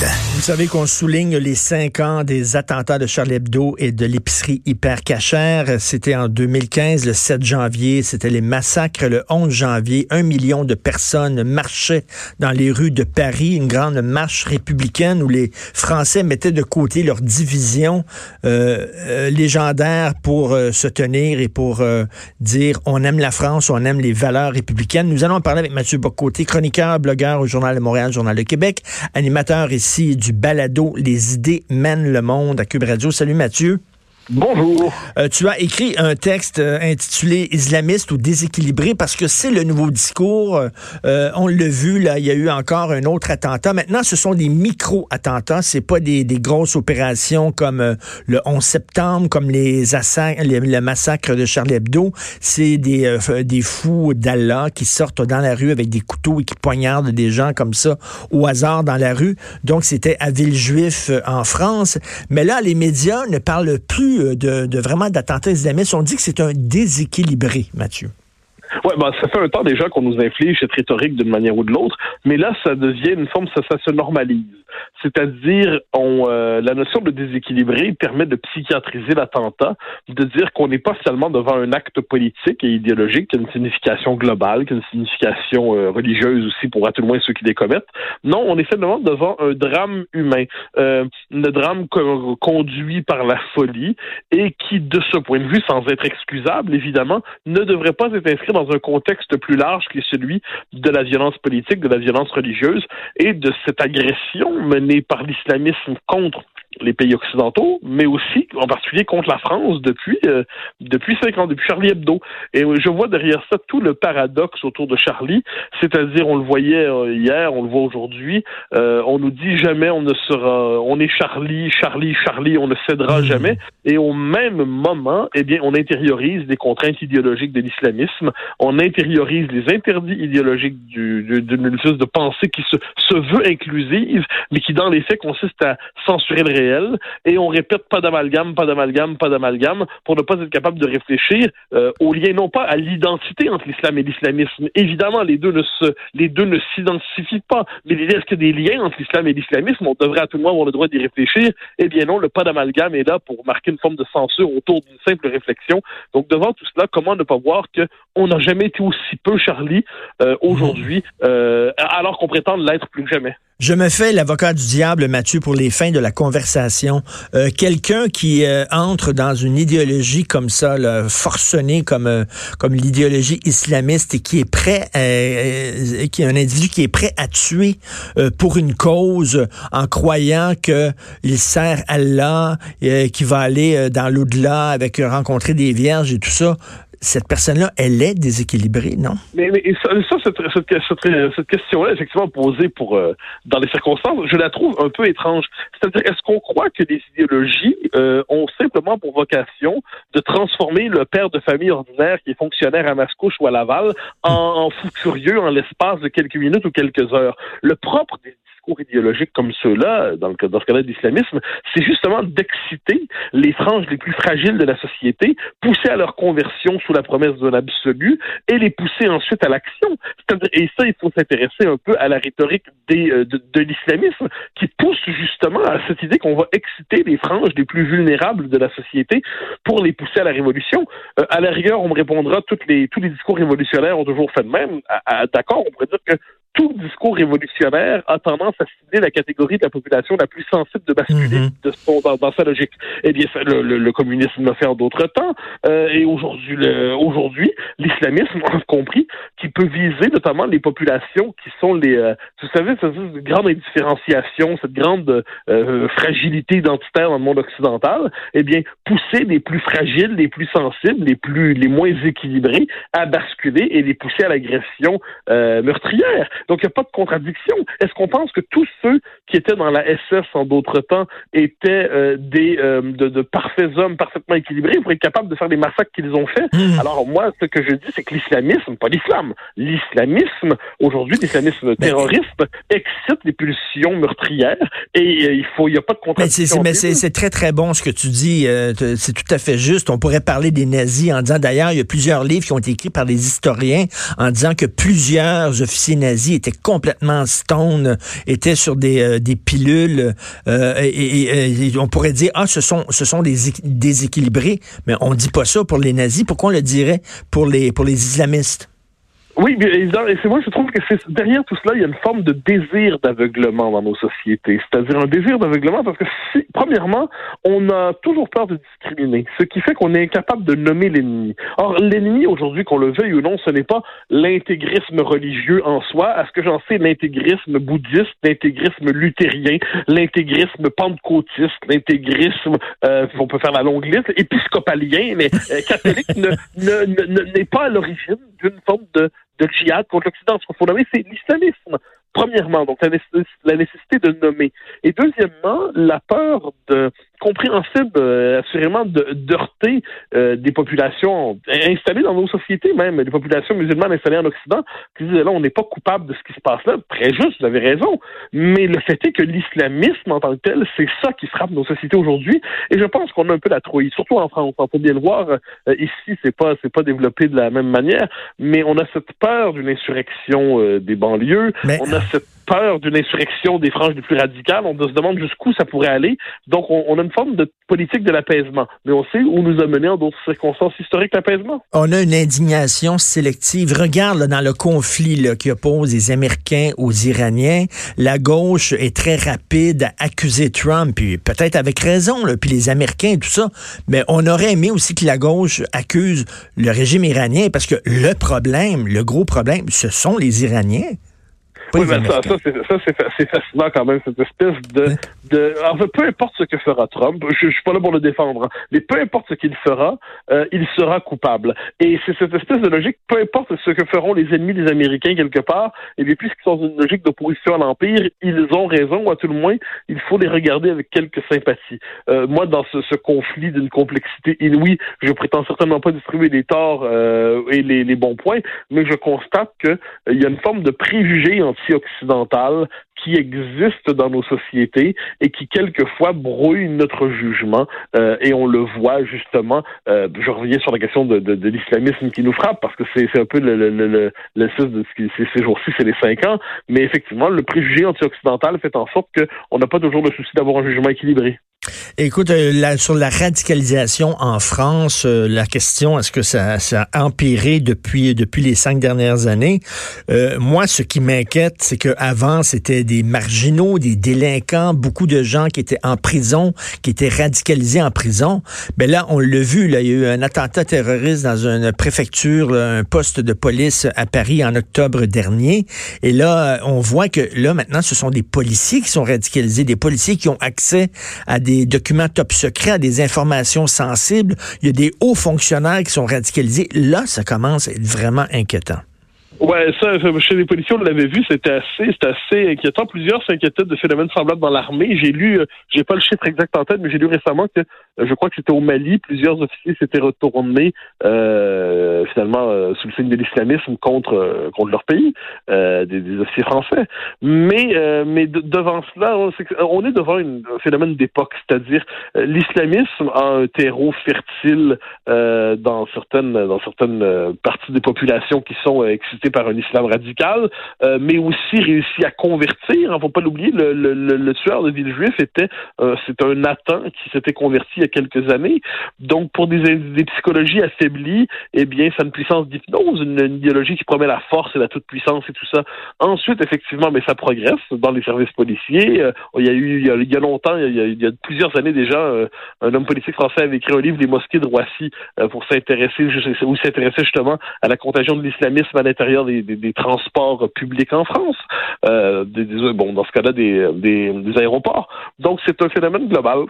Yeah. Vous savez qu'on souligne les cinq ans des attentats de Charlie Hebdo et de l'épicerie hyper cachère. C'était en 2015, le 7 janvier. C'était les massacres. Le 11 janvier, un million de personnes marchaient dans les rues de Paris. Une grande marche républicaine où les Français mettaient de côté leur division euh, euh, légendaire pour euh, se tenir et pour dire on aime la France, on aime les valeurs républicaines. Nous allons parler avec Mathieu Bocoté, chroniqueur, blogueur au Journal de Montréal, Journal de Québec, animateur ici du balado Les idées mènent le monde à Cube Radio. Salut Mathieu. Bonjour. Euh, tu as écrit un texte euh, intitulé Islamiste ou déséquilibré parce que c'est le nouveau discours. Euh, on l'a vu, là, il y a eu encore un autre attentat. Maintenant, ce sont des micro-attentats. C'est pas des, des, grosses opérations comme le 11 septembre, comme les, le massacre de Charlie Hebdo. C'est des, des fous d'Allah qui sortent dans la rue avec des couteaux et qui poignardent des gens comme ça au hasard dans la rue. Donc, c'était à Villejuif en France. Mais là, les médias ne parlent plus euh, de, de vraiment d'attentats islamistes. On dit que c'est un déséquilibré, Mathieu. Ouais, ben, ça fait un temps déjà qu'on nous inflige cette rhétorique d'une manière ou de l'autre, mais là, ça devient une forme, ça, se normalise. C'est-à-dire, on, euh, la notion de déséquilibré permet de psychiatriser l'attentat, de dire qu'on n'est pas seulement devant un acte politique et idéologique qui a une signification globale, qui a une signification euh, religieuse aussi pour à tout le moins ceux qui les commettent. Non, on est simplement devant un drame humain, euh, un drame conduit par la folie et qui, de ce point de vue, sans être excusable, évidemment, ne devrait pas être inscrit dans un contexte plus large qui est celui de la violence politique, de la violence religieuse et de cette agression menée par l'islamisme contre les pays occidentaux, mais aussi en particulier contre la France depuis euh, depuis cinq ans, depuis Charlie Hebdo. Et je vois derrière ça tout le paradoxe autour de Charlie, c'est-à-dire on le voyait euh, hier, on le voit aujourd'hui, euh, on nous dit jamais on ne sera, on est Charlie, Charlie, Charlie, on ne cédera mmh. jamais. Et au même moment, eh bien, on intériorise les contraintes idéologiques de l'islamisme, on intériorise les interdits idéologiques d'une du, de pensée qui se, se veut inclusive, mais qui dans les faits consiste à censurer le et on répète pas d'amalgame, pas d'amalgame, pas d'amalgame pour ne pas être capable de réfléchir euh, au lien non pas à l'identité entre l'islam et l'islamisme. Évidemment, les deux ne se, les deux ne s'identifient pas, mais est-ce qu'il y a des liens entre l'islam et l'islamisme? On devrait à tout le monde avoir le droit d'y réfléchir. Eh bien non, le pas d'amalgame est là pour marquer une forme de censure autour d'une simple réflexion. Donc devant tout cela, comment ne pas voir que on n'a jamais été aussi peu Charlie euh, aujourd'hui, euh, alors qu'on prétend l'être plus que jamais? Je me fais l'avocat du diable, Mathieu, pour les fins de la conversation. Euh, Quelqu'un qui euh, entre dans une idéologie comme ça, forcenée comme euh, comme l'idéologie islamiste et qui est prêt, est un individu qui est prêt à tuer pour une cause en croyant que il sert Allah, qui va aller dans l'au-delà avec rencontrer des vierges et tout ça cette personne-là, elle est déséquilibrée, non? Mais, mais ça, cette, cette, cette question-là, effectivement posée pour euh, dans les circonstances, je la trouve un peu étrange. C'est-à-dire, est-ce qu'on croit que les idéologies euh, ont simplement pour vocation de transformer le père de famille ordinaire qui est fonctionnaire à Mascouche ou à Laval en, en fou furieux en l'espace de quelques minutes ou quelques heures? Le propre des discours idéologiques comme ceux-là, dans, le, dans ce cas-là d'islamisme, c'est justement d'exciter les franges les plus fragiles de la société, pousser à leur conversion sous la promesse d'un absolu et les pousser ensuite à l'action. Et ça, il faut s'intéresser un peu à la rhétorique des, euh, de, de l'islamisme qui pousse justement à cette idée qu'on va exciter les franges les plus vulnérables de la société pour les pousser à la révolution. Euh, à la rigueur, on me répondra toutes les, tous les discours révolutionnaires ont toujours fait de même. D'accord, on pourrait dire que tout discours révolutionnaire a tendance à cibler la catégorie de la population la plus sensible de basculer mhm. de son, dans, sa logique. Eh bien, le, le, le communisme l'a fait en d'autres temps, euh, et aujourd'hui, aujourd'hui, l'islamisme a compris qu'il peut viser notamment les populations qui sont les, euh, vous savez, cette grande indifférenciation, cette grande euh, fragilité identitaire dans le monde occidental. Eh bien, pousser les plus fragiles, les plus sensibles, les plus, les moins équilibrés à basculer et les pousser à l'agression euh, meurtrière. Donc, il n'y a pas de contradiction. Est-ce qu'on pense que tous ceux qui étaient dans la SS en d'autres temps étaient euh, des euh, de, de, parfaits hommes parfaitement équilibrés? Pour être capables de faire les massacres qu'ils ont faits? Hmm. Alors, moi, ce que je dis, c'est que l'islamisme, pas l'islam, l'islamisme, aujourd'hui, l'islamisme terroriste, excite les pulsions meurtrières et euh, il faut, il n'y a pas de contradiction. Mais c'est très, très bon ce que tu dis. c'est tout à fait juste. On pourrait parler des nazis en disant, d'ailleurs, il y a plusieurs livres qui ont été écrits par des historiens en disant que plusieurs officiers nazis étaient complètement stone, étaient sur des, euh, pilules, euh, et, on pourrait dire, ah, ce sont, des déséquilibrés, mais on dit pas ça pour les nazis. Pourquoi on le dirait pour les islamistes? Oui, et c'est moi je trouve que c'est derrière tout cela, il y a une forme de désir d'aveuglement dans nos sociétés. C'est-à-dire un désir d'aveuglement parce que si, premièrement, on a toujours peur de discriminer, ce qui fait qu'on est incapable de nommer l'ennemi. Or, l'ennemi aujourd'hui, qu'on le veuille ou non, ce n'est pas l'intégrisme religieux en soi. À ce que j'en sais, l'intégrisme bouddhiste, l'intégrisme luthérien, l'intégrisme pentecôtiste, l'intégrisme, euh, on peut faire la longue liste, épiscopalien, mais euh, catholique n'est ne, ne, pas à l'origine d'une forme de de djihad contre l'Occident. Ce qu'il faut nommer, c'est l'islamisme. Premièrement, donc la nécessité de nommer. Et deuxièmement, la peur de compréhensible, euh, assurément, de d'heurter euh, des populations installées dans nos sociétés même, des populations musulmanes installées en Occident, qui disent là, on n'est pas coupable de ce qui se passe là. Très juste, vous avez raison. Mais le fait est que l'islamisme en tant que tel, c'est ça qui frappe nos sociétés aujourd'hui. Et je pense qu'on a un peu la trouille, surtout en France. Il faut bien le voir. Euh, ici, c'est pas c'est pas développé de la même manière, mais on a cette peur d'une insurrection euh, des banlieues. On a cette peur d'une insurrection des franges les plus radicales. On se demande jusqu'où ça pourrait aller. Donc, on, a une forme de politique de l'apaisement. Mais on sait où nous a mené en d'autres circonstances historiques l'apaisement. On a une indignation sélective. Regarde dans le conflit qui oppose les Américains aux Iraniens. La gauche est très rapide à accuser Trump, puis peut-être avec raison, puis les Américains et tout ça. Mais on aurait aimé aussi que la gauche accuse le régime iranien parce que le problème, le gros problème, ce sont les Iraniens oui, mais ça, ça c'est fascinant quand même, cette espèce de, de... fait, peu importe ce que fera Trump, je, je suis pas là pour le défendre, hein, mais peu importe ce qu'il fera, euh, il sera coupable. Et c'est cette espèce de logique, peu importe ce que feront les ennemis des Américains quelque part, et bien puisqu'ils sont dans une logique d'opposition à l'Empire, ils ont raison, ou à tout le moins, il faut les regarder avec quelques sympathies. Euh, moi, dans ce, ce conflit d'une complexité inouïe, je prétends certainement pas distribuer les torts euh, et les, les, bons points, mais je constate qu'il euh, y a une forme de préjugé en occidentale qui existe dans nos sociétés et qui quelquefois brouille notre jugement euh, et on le voit justement. Euh, je reviens sur la question de, l'islamisme qui nous frappe parce que c'est un peu le, le, le, le de ce ces jours-ci, c'est les cinq ans, mais effectivement le préjugé anti-occidental fait en sorte qu'on n'a pas toujours le souci d'avoir un jugement équilibré. Écoute, euh, sur la radicalisation en France, euh, la question, est-ce que ça, ça, a empiré depuis, depuis les cinq dernières années? Euh, moi, ce qui m'inquiète, c'est qu'avant, c'était des marginaux, des délinquants, beaucoup de gens qui étaient en prison, qui étaient radicalisés en prison. Mais ben là, on l'a vu, là, il y a eu un attentat terroriste dans une préfecture, un poste de police à Paris en octobre dernier. Et là, on voit que là, maintenant, ce sont des policiers qui sont radicalisés, des policiers qui ont accès à des des documents top secrets, des informations sensibles. Il y a des hauts fonctionnaires qui sont radicalisés. Là, ça commence à être vraiment inquiétant. Ouais, ça, chez les policiers, on l'avait vu, c'était assez, assez inquiétant. Plusieurs s'inquiétaient de phénomènes semblables dans l'armée. J'ai lu, euh, j'ai pas le chiffre exact en tête, mais j'ai lu récemment que, euh, je crois que c'était au Mali, plusieurs officiers s'étaient retournés, euh, finalement, euh, sous le signe de l'islamisme contre, contre leur pays, des, des, officiers français. Mais, mais devant cela, on, est, devant un phénomène d'époque, c'est-à-dire l'islamisme a un terreau fertile dans certaines, dans certaines parties des populations qui sont excitées par un islam radical, euh, mais aussi réussi à convertir. Ne faut pas l'oublier, le, le, le, tueur de Villejuif était euh, c'est un Nathan qui s'était converti il y a quelques années. Donc, pour des, psychologies affaiblies, eh bien, ça a une puissance d'hypnose, une, idéologie qui promet la force et la toute-puissance et tout ça. Ensuite, effectivement, mais ça progresse dans les services policiers. Euh, il y a eu, il y a, longtemps, il y a, il y a, plusieurs années déjà, un homme politique français avait écrit un livre, Les mosquées de Roissy, pour s'intéresser, ou s'intéresser justement à la contagion de l'islamisme à l'intérieur des, transports publics en France, euh, bon, dans ce cas-là, des, des, aéroports. Donc, c'est un phénomène global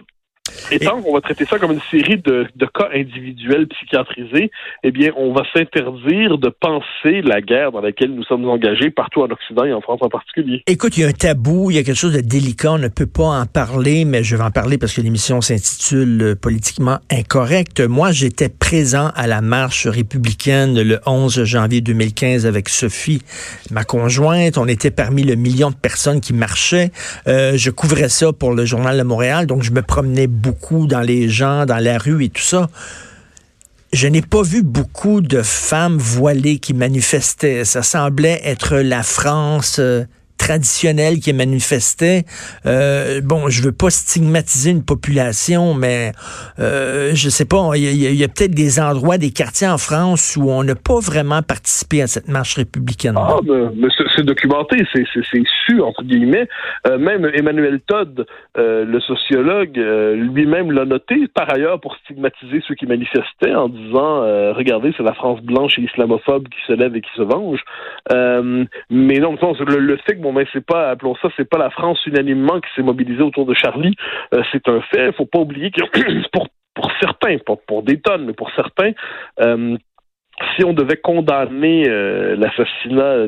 Et tant qu'on va traiter ça comme une série de, de, cas individuels psychiatrisés, eh bien, on va s'interdire de penser la guerre dans laquelle nous sommes engagés partout en Occident et en France en particulier. Écoute, il y a un tabou, il y a quelque chose de délicat, on ne peut pas en parler, mais je vais en parler parce que l'émission s'intitule euh, Politiquement incorrect. Moi, j'étais présent à la marche républicaine le 11 janvier 2015 avec Sophie, ma conjointe. On était parmi le million de personnes qui marchaient. Euh, je couvrais ça pour le Journal de Montréal, donc je me promenais beaucoup dans les gens, dans la rue et tout ça. Je n'ai pas vu beaucoup de femmes voilées qui manifestaient. Ça semblait être la France euh, traditionnels qui manifestaient. Euh, bon, je veux pas stigmatiser une population, mais euh, je sais pas, il y a, peut-être des endroits, des quartiers en France où on n'a pas vraiment participé à cette marche républicaine. Ah, mais, c'est documenté, c'est su, entre guillemets. Euh, même Emmanuel Todd, euh, le sociologue, euh, lui-même l'a noté, par ailleurs, pour stigmatiser ceux qui manifestaient en disant, regardez, c'est la France blanche et islamophobe qui se lève et qui se venge. mais non, le, le fait que mais c'est pas, appelons ça, c'est pas la France unanimement qui s'est mobilisée autour de Charlie. Euh, c'est un fait. Il faut pas oublier que pour pour certains, pas pour des tonnes, mais pour certains, euh, si on devait condamner euh, l'assassinat,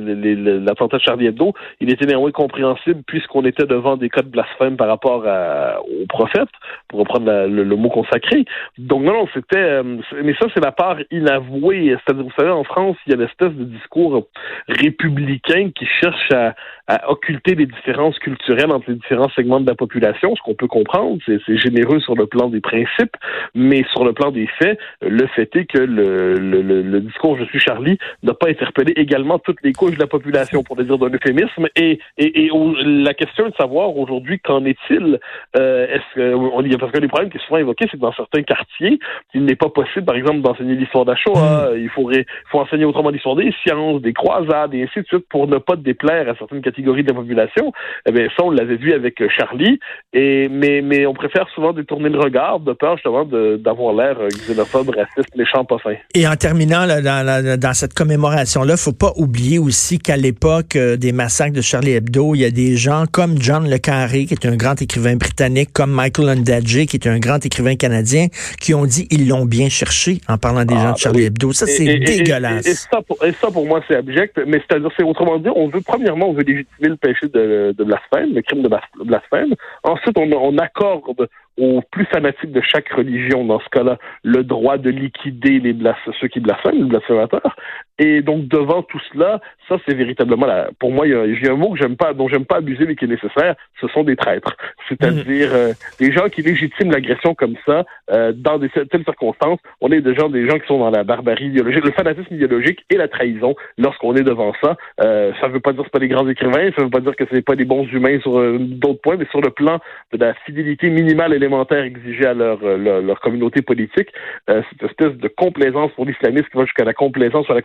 l'attentat de Charlie Hebdo, il était néanmoins compréhensible puisqu'on était devant des cas de blasphème par rapport au prophète, pour reprendre le, mot consacré. Donc non, non, c'était... Mais ça, c'est la part inavouée. C'est-à-dire, vous savez, en France, il y a l'espèce de discours républicain qui cherche à, à, occulter les différences culturelles entre les différents segments de la population, ce qu'on peut comprendre. C'est généreux sur le plan des principes, mais sur le plan des faits, le fait est que le, le, le discours Je suis Charlie n'a pas interpellé également toutes les couches de la population, pour le dire d'un euphémisme. Et, et, et la question est de savoir aujourd'hui qu'en est-il euh, Est-ce que parce que les problèmes qui sont souvent évoqués, c'est que dans certains quartiers, il n'est pas possible, par exemple, d'enseigner l'histoire d'Achoa. Mm. Il faudrait faut enseigner autrement l'histoire des sciences, des croisades, et ainsi de suite, pour ne pas déplaire à certaines catégories de la population. Eh bien, ça, on l'avait vu avec euh, Charlie. Et mais mais on préfère souvent détourner le regard de peur justement d'avoir l'air euh, xénophobe, raciste, méchant, pas fin. Et en terminant, dans, cette commémoration-là, faut pas oublier aussi qu'à l'époque euh, des massacres de Charlie Hebdo, il y a des gens comme John Le Carré, qui est un grand écrivain britannique, comme Michael Ondaatje, qui est un grand écrivain canadien, qui ont dit ils l'ont bien cherché en parlant des ah, gens de ben Charlie Hebdo. Ça, c'est dégueulasse. Et, ça pour, et, ça, pour, moi, c'est abject. Mais c'est-à-dire, c'est autrement dit, on veut, premièrement, on veut légitimer le péché de, blasphème, le crime de blasphème. Ensuite, on, accorde aux plus fanatiques de chaque religion, dans ce cas-là, le droit de liquider les ceux qui blasphèment, les blasphémateurs. Et donc, devant tout cela, ça, c'est véritablement la, pour moi, il y a un mot que j'aime pas, dont j'aime pas abuser, mais qui est nécessaire. Ce sont des traîtres. C'est-à-dire, mm. euh, des gens qui légitiment l'agression comme ça, euh, dans des telles circonstances. On est des gens, des gens qui sont dans la barbarie idéologique, le fanatisme idéologique et la trahison lorsqu'on est devant ça. Euh, ça veut pas dire que c'est pas des grands écrivains, ça veut pas dire que c'est pas des bons humains sur euh, d'autres points, mais sur le plan de la fidélité minimale élémentaire exigée à leur, leur, communauté politique, cette espèce de complaisance pour l'islamisme qui va jusqu'à la complaisance ou la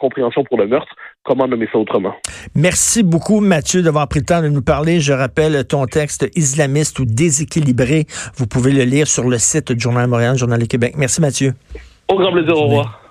pour le meurtre, comment nommer ça autrement? Merci beaucoup, Mathieu, d'avoir pris le temps de nous parler. Je rappelle ton texte islamiste ou déséquilibré. Vous pouvez le lire sur le site du Journal Montréal, Journal du Québec. Merci, Mathieu. Au grand plaisir, au revoir.